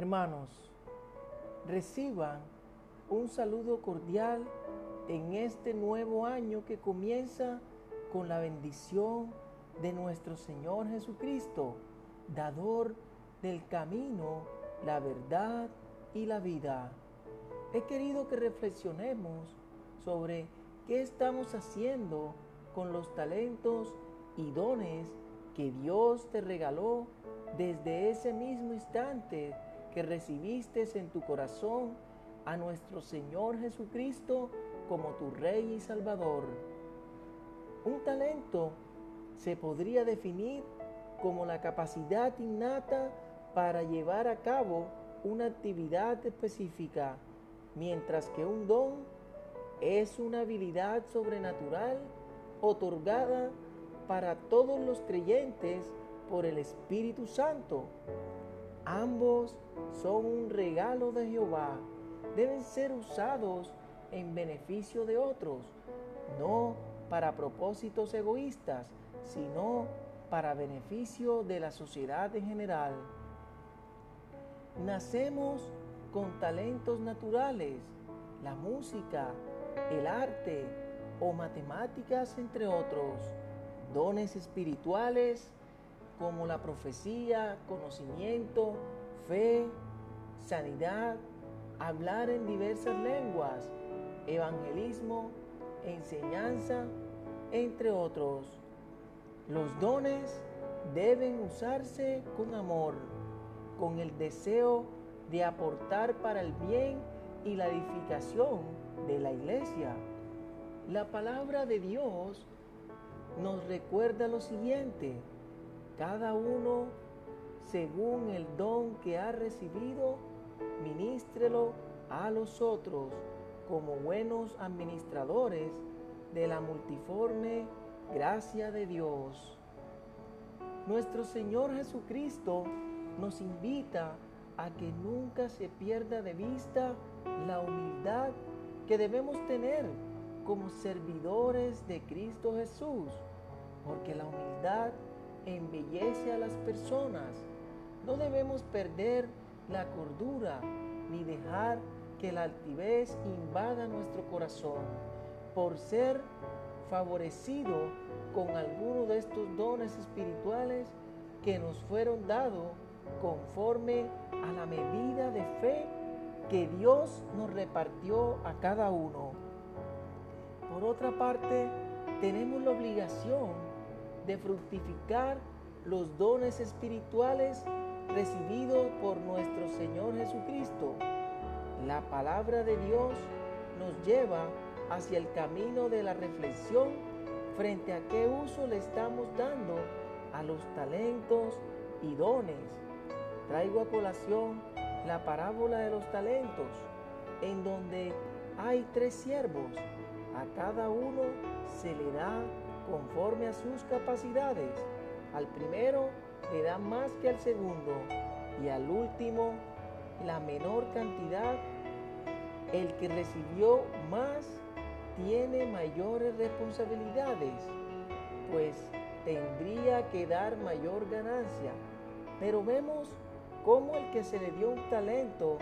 Hermanos, reciban un saludo cordial en este nuevo año que comienza con la bendición de nuestro Señor Jesucristo, dador del camino, la verdad y la vida. He querido que reflexionemos sobre qué estamos haciendo con los talentos y dones que Dios te regaló desde ese mismo instante que recibiste en tu corazón a nuestro Señor Jesucristo como tu Rey y Salvador. Un talento se podría definir como la capacidad innata para llevar a cabo una actividad específica, mientras que un don es una habilidad sobrenatural otorgada para todos los creyentes por el Espíritu Santo. Ambos son un regalo de Jehová. Deben ser usados en beneficio de otros, no para propósitos egoístas, sino para beneficio de la sociedad en general. Nacemos con talentos naturales, la música, el arte o matemáticas, entre otros, dones espirituales como la profecía, conocimiento, fe, sanidad, hablar en diversas lenguas, evangelismo, enseñanza, entre otros. Los dones deben usarse con amor, con el deseo de aportar para el bien y la edificación de la iglesia. La palabra de Dios nos recuerda lo siguiente, cada uno según el don que ha recibido, ministrelo a los otros como buenos administradores de la multiforme gracia de Dios. Nuestro Señor Jesucristo nos invita a que nunca se pierda de vista la humildad que debemos tener como servidores de Cristo Jesús, porque la humildad embellece a las personas. No debemos perder la cordura ni dejar que la altivez invada nuestro corazón por ser favorecido con alguno de estos dones espirituales que nos fueron dados conforme a la medida de fe que Dios nos repartió a cada uno. Por otra parte, tenemos la obligación de fructificar los dones espirituales recibidos por nuestro Señor Jesucristo. La palabra de Dios nos lleva hacia el camino de la reflexión frente a qué uso le estamos dando a los talentos y dones. Traigo a colación la parábola de los talentos, en donde hay tres siervos. A cada uno se le da conforme a sus capacidades. Al primero le da más que al segundo y al último la menor cantidad. El que recibió más tiene mayores responsabilidades, pues tendría que dar mayor ganancia. Pero vemos cómo el que se le dio un talento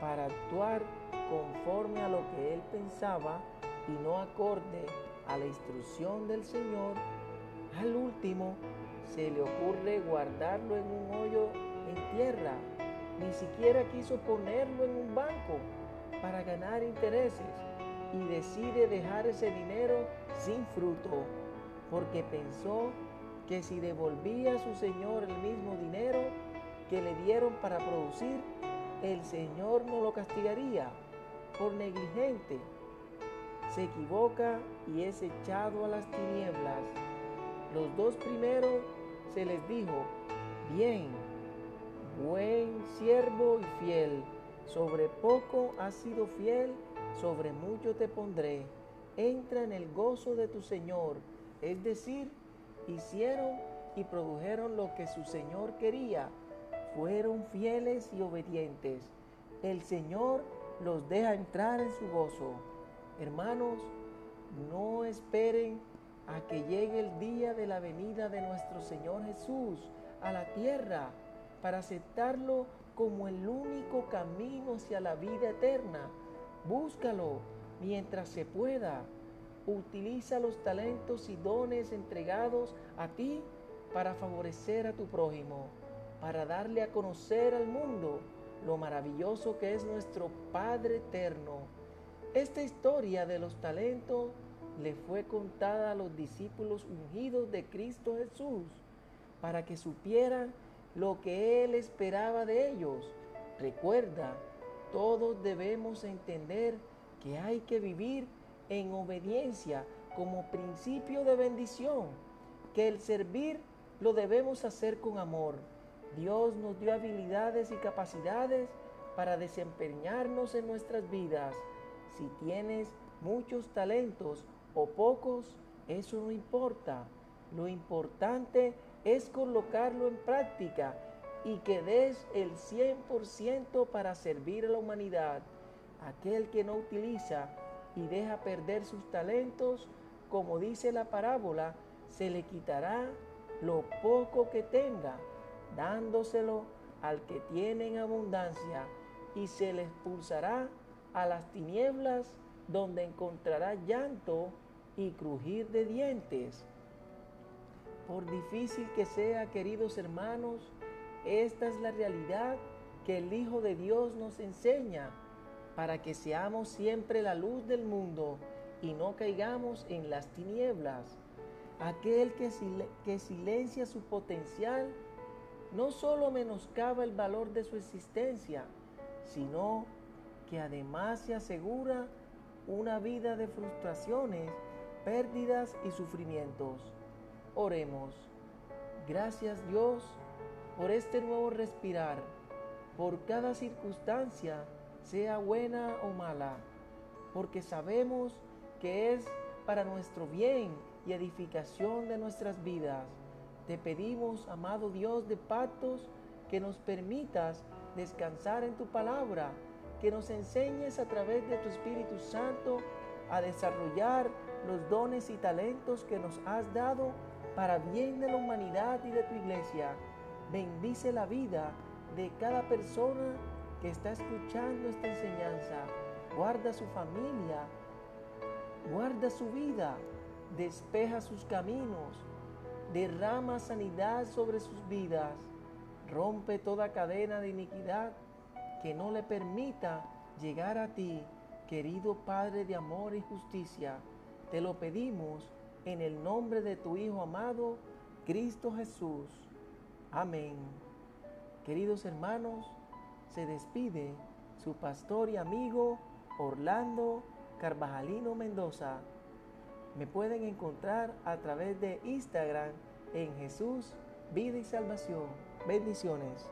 para actuar conforme a lo que él pensaba y no acorde a la instrucción del Señor, al último se le ocurre guardarlo en un hoyo en tierra. Ni siquiera quiso ponerlo en un banco para ganar intereses y decide dejar ese dinero sin fruto porque pensó que si devolvía a su Señor el mismo dinero que le dieron para producir, el Señor no lo castigaría por negligente se equivoca y es echado a las tinieblas. Los dos primeros se les dijo, bien, buen siervo y fiel, sobre poco has sido fiel, sobre mucho te pondré. Entra en el gozo de tu Señor. Es decir, hicieron y produjeron lo que su Señor quería. Fueron fieles y obedientes. El Señor los deja entrar en su gozo. Hermanos, no esperen a que llegue el día de la venida de nuestro Señor Jesús a la tierra para aceptarlo como el único camino hacia la vida eterna. Búscalo mientras se pueda. Utiliza los talentos y dones entregados a ti para favorecer a tu prójimo, para darle a conocer al mundo lo maravilloso que es nuestro Padre eterno. Esta historia de los talentos le fue contada a los discípulos ungidos de Cristo Jesús para que supieran lo que Él esperaba de ellos. Recuerda, todos debemos entender que hay que vivir en obediencia como principio de bendición, que el servir lo debemos hacer con amor. Dios nos dio habilidades y capacidades para desempeñarnos en nuestras vidas. Si tienes muchos talentos o pocos, eso no importa. Lo importante es colocarlo en práctica y que des el 100% para servir a la humanidad. Aquel que no utiliza y deja perder sus talentos, como dice la parábola, se le quitará lo poco que tenga, dándoselo al que tiene en abundancia, y se le expulsará a las tinieblas, donde encontrará llanto y crujir de dientes. Por difícil que sea, queridos hermanos, esta es la realidad que el Hijo de Dios nos enseña para que seamos siempre la luz del mundo y no caigamos en las tinieblas. Aquel que, silencia su potencial no solo menoscaba el valor de su existencia, sino que además se asegura una vida de frustraciones pérdidas y sufrimientos. Oremos. Gracias Dios por este nuevo respirar, por cada circunstancia, sea buena o mala, porque sabemos que es para nuestro bien y edificación de nuestras vidas. Te pedimos, amado Dios de pactos, que nos permitas descansar en tu palabra, que nos enseñes a través de tu Espíritu Santo a desarrollar los dones y talentos que nos has dado para bien de la humanidad y de tu iglesia. Bendice la vida de cada persona que está escuchando esta enseñanza. Guarda su familia, guarda su vida, despeja sus caminos, derrama sanidad sobre sus vidas, rompe toda cadena de iniquidad que no le permita llegar a ti, querido Padre de amor y justicia. Te lo pedimos en el nombre de tu Hijo amado, Cristo Jesús. Amén. Queridos hermanos, se despide su pastor y amigo Orlando Carvajalino Mendoza. Me pueden encontrar a través de Instagram en Jesús, Vida y Salvación. Bendiciones.